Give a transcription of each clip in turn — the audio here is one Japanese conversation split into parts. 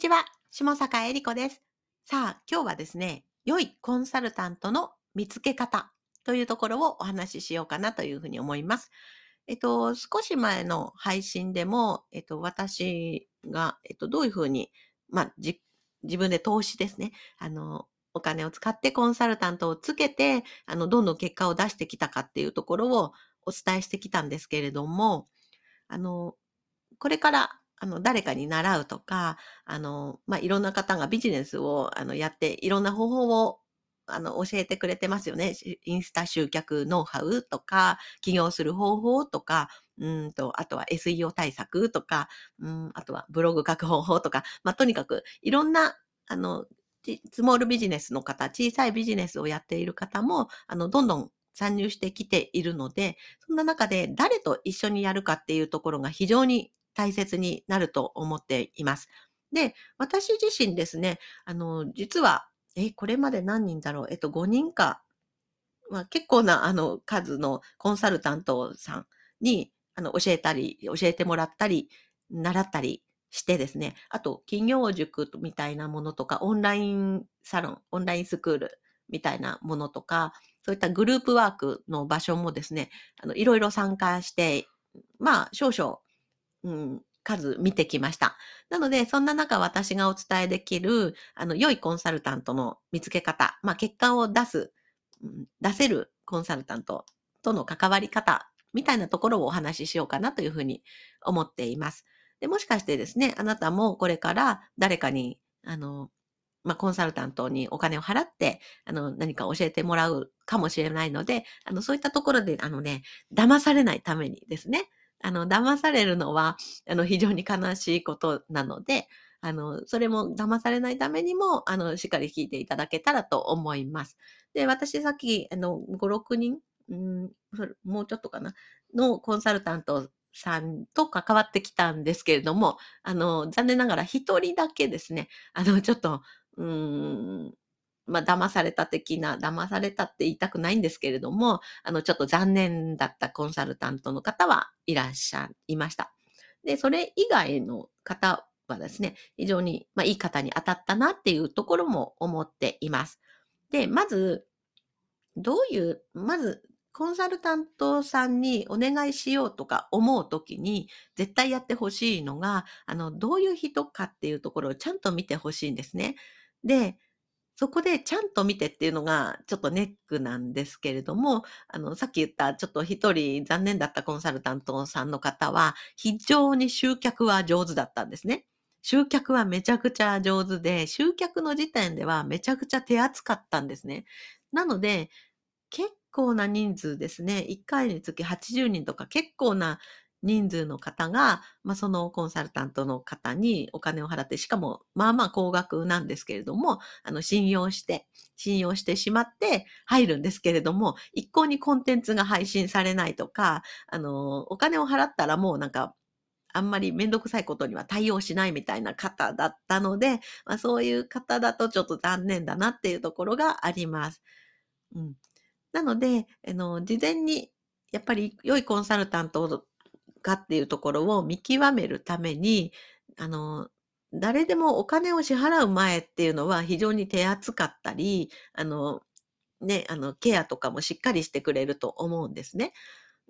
ちは、下坂恵理子です。さあ、今日はですね、良いコンサルタントの見つけ方というところをお話ししようかなというふうに思います。えっと、少し前の配信でも、えっと、私が、えっと、どういうふうに、まあ、じ、自分で投資ですね。あの、お金を使ってコンサルタントをつけて、あの、どんどん結果を出してきたかっていうところをお伝えしてきたんですけれども、あの、これからあの、誰かに習うとか、あの、まあ、いろんな方がビジネスを、あの、やって、いろんな方法を、あの、教えてくれてますよね。インスタ集客ノウハウとか、起業する方法とか、うんと、あとは SEO 対策とか、うん、あとはブログ書く方法とか、まあ、とにかく、いろんな、あの、スモールビジネスの方、小さいビジネスをやっている方も、あの、どんどん参入してきているので、そんな中で誰と一緒にやるかっていうところが非常に大切になると思っています。で、私自身ですね、あの、実は、え、これまで何人だろう？えっと、5人か、まあ、結構な、あの、数のコンサルタントさんに、あの、教えたり、教えてもらったり、習ったりしてですね、あと、企業塾みたいなものとか、オンラインサロン、オンラインスクールみたいなものとか、そういったグループワークの場所もですね、あの、いろいろ参加して、まあ、少々、うん、数見てきました。なので、そんな中私がお伝えできる、あの、良いコンサルタントの見つけ方、まあ、結果を出す、うん、出せるコンサルタントとの関わり方、みたいなところをお話ししようかなというふうに思っています。で、もしかしてですね、あなたもこれから誰かに、あの、まあ、コンサルタントにお金を払って、あの、何か教えてもらうかもしれないので、あの、そういったところで、あのね、騙されないためにですね、あの、騙されるのは、あの、非常に悲しいことなので、あの、それも騙されないためにも、あの、しっかり聞いていただけたらと思います。で、私さっき、あの、5、6人、うん、もうちょっとかな、のコンサルタントさんと関わってきたんですけれども、あの、残念ながら一人だけですね、あの、ちょっと、うーん、まあ、騙された的な、騙されたって言いたくないんですけれども、あの、ちょっと残念だったコンサルタントの方はいらっしゃいました。で、それ以外の方はですね、非常に、まあ、いい方に当たったなっていうところも思っています。で、まず、どういう、まず、コンサルタントさんにお願いしようとか思うときに、絶対やってほしいのが、あの、どういう人かっていうところをちゃんと見てほしいんですね。で、そこでちゃんと見てっていうのがちょっとネックなんですけれども、あの、さっき言ったちょっと一人残念だったコンサルタントさんの方は、非常に集客は上手だったんですね。集客はめちゃくちゃ上手で、集客の時点ではめちゃくちゃ手厚かったんですね。なので、結構な人数ですね。1回につき80人とか結構な人数の方が、まあ、そのコンサルタントの方にお金を払って、しかも、まあまあ高額なんですけれども、あの、信用して、信用してしまって入るんですけれども、一向にコンテンツが配信されないとか、あの、お金を払ったらもうなんか、あんまりめんどくさいことには対応しないみたいな方だったので、まあ、そういう方だとちょっと残念だなっていうところがあります。うん。なので、あの、事前に、やっぱり良いコンサルタントをかっていうところを見極めるために、あの、誰でもお金を支払う前っていうのは非常に手厚かったり、あの、ね、あの、ケアとかもしっかりしてくれると思うんですね。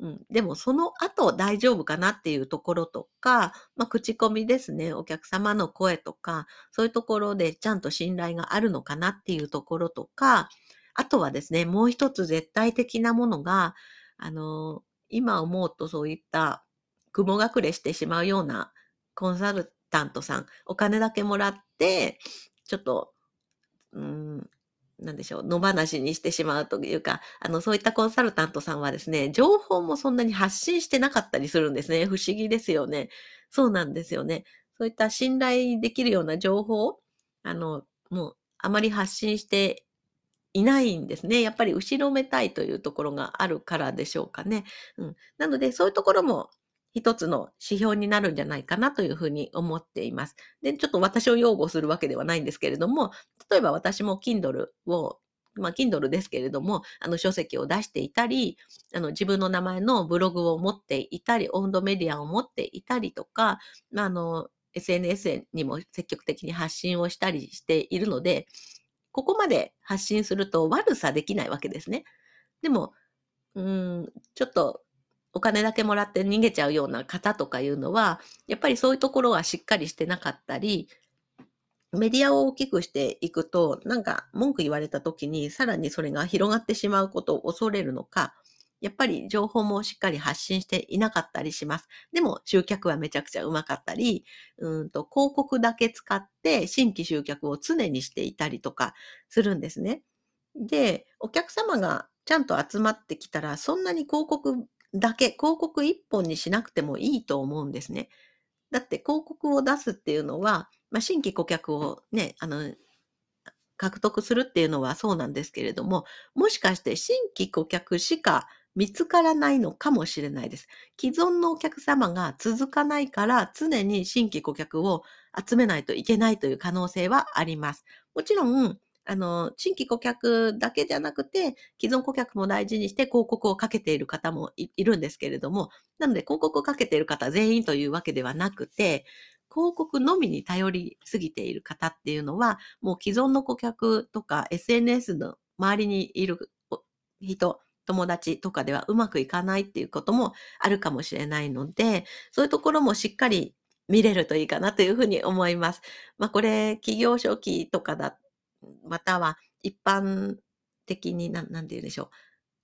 うん、でもその後大丈夫かなっていうところとか、まあ、口コミですね。お客様の声とか、そういうところでちゃんと信頼があるのかなっていうところとか、あとはですね、もう一つ絶対的なものが、あの、今思うとそういった雲隠れしてしまうようなコンサルタントさん、お金だけもらって、ちょっと、うん、なんでしょう、野放しにしてしまうというか、あの、そういったコンサルタントさんはですね、情報もそんなに発信してなかったりするんですね。不思議ですよね。そうなんですよね。そういった信頼できるような情報、あの、もう、あまり発信していないんですね。やっぱり後ろめたいというところがあるからでしょうかね。うん。なので、そういうところも一つの指標になるんじゃないかなというふうに思っています。で、ちょっと私を擁護するわけではないんですけれども、例えば私も Kindle をまあ、Kindle ですけれども、あの、書籍を出していたり、あの、自分の名前のブログを持っていたり、温度メディアを持っていたりとか、あの、SNS にも積極的に発信をしたりしているので、ここまで発信すると悪さできないわけですね。でも、うん、ちょっとお金だけもらって逃げちゃうような方とかいうのは、やっぱりそういうところはしっかりしてなかったり、メディアを大きくしていくと、なんか文句言われた時に、さらにそれが広がってしまうことを恐れるのか、やっぱり情報もしっかり発信していなかったりします。でも集客はめちゃくちゃうまかったり、うんと広告だけ使って新規集客を常にしていたりとかするんですね。で、お客様がちゃんと集まってきたら、そんなに広告だけ、広告一本にしなくてもいいと思うんですね。だって広告を出すっていうのは、まあ、新規顧客をね、あの、獲得するっていうのはそうなんですけれども、もしかして新規顧客しか見つからないのかもしれないです。既存のお客様が続かないから常に新規顧客を集めないといけないという可能性はあります。もちろん、あの、新規顧客だけじゃなくて、既存顧客も大事にして広告をかけている方もいるんですけれども、なので広告をかけている方全員というわけではなくて、広告のみに頼りすぎている方っていうのは、もう既存の顧客とか SNS の周りにいる人、友達とかではうまくいかないっていうこともあるかもしれないので、そういうところもしっかり見れるといいかなというふうに思います。まあこれ、企業初期とかだ、または一般的に、なんて言うんでしょう。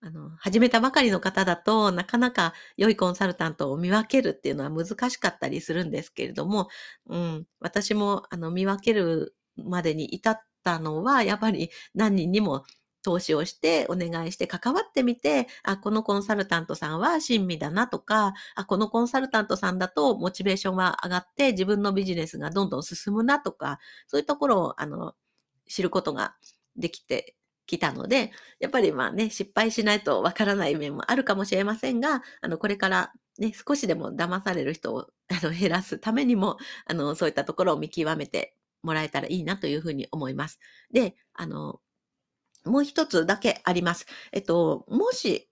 あの、始めたばかりの方だとなかなか良いコンサルタントを見分けるっていうのは難しかったりするんですけれども、うん、私もあの見分けるまでに至ったのは、やっぱり何人にも投資をしてお願いして関わってみて、あ、このコンサルタントさんは親身だなとか、あ、このコンサルタントさんだとモチベーションは上がって自分のビジネスがどんどん進むなとか、そういうところを、あの、知ることができてきたので、やっぱりまあね、失敗しないとわからない面もあるかもしれませんが、あの、これからね、少しでも騙される人を あの減らすためにも、あの、そういったところを見極めてもらえたらいいなというふうに思います。で、あの、もう一つだけあります。えっと、もし、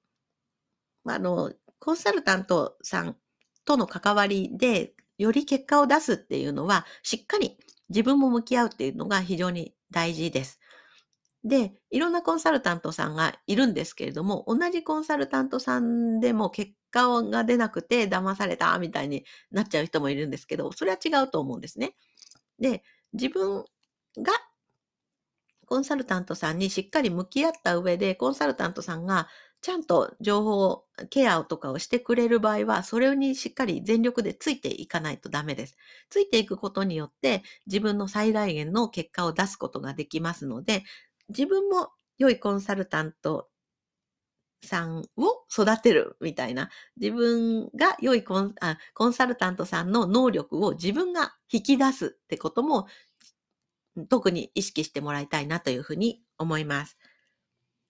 あの、コンサルタントさんとの関わりで、より結果を出すっていうのは、しっかり自分も向き合うっていうのが非常に大事です。で、いろんなコンサルタントさんがいるんですけれども、同じコンサルタントさんでも結果が出なくて騙されたみたいになっちゃう人もいるんですけど、それは違うと思うんですね。で、自分がコンサルタントさんにしっかり向き合った上で、コンサルタントさんがちゃんと情報、ケアとかをしてくれる場合は、それにしっかり全力でついていかないとダメです。ついていくことによって、自分の最大限の結果を出すことができますので、自分も良いコンサルタントさんを育てるみたいな、自分が良いコンあコンサルタントさんの能力を自分が引き出すってことも特に意識してもらいたいなというふうに思います。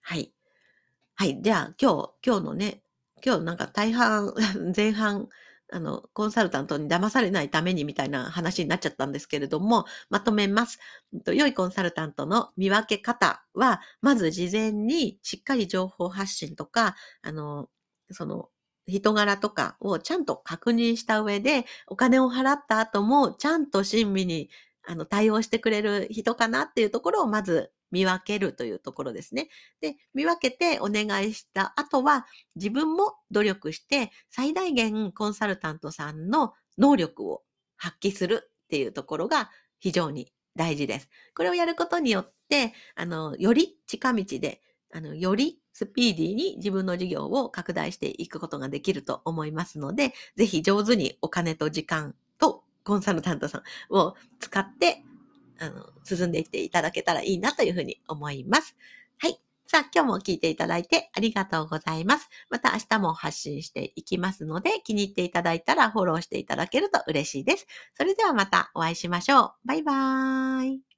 はい。はい。では、今日、今日のね、今日なんか大半、前半、あの、コンサルタントに騙されないためにみたいな話になっちゃったんですけれども、まとめます。良いコンサルタントの見分け方は、まず事前にしっかり情報発信とか、あの、その、人柄とかをちゃんと確認した上で、お金を払った後もちゃんと親身にあの、対応してくれる人かなっていうところをまず見分けるというところですね。で、見分けてお願いした後は、自分も努力して最大限コンサルタントさんの能力を発揮するっていうところが非常に大事です。これをやることによって、あの、より近道で、あの、よりスピーディーに自分の事業を拡大していくことができると思いますので、ぜひ上手にお金と時間とコンサルタントさんを使って、あの、進んでいっていただけたらいいなというふうに思います。はい。さあ、今日も聞いていただいてありがとうございます。また明日も発信していきますので、気に入っていただいたらフォローしていただけると嬉しいです。それではまたお会いしましょう。バイバーイ。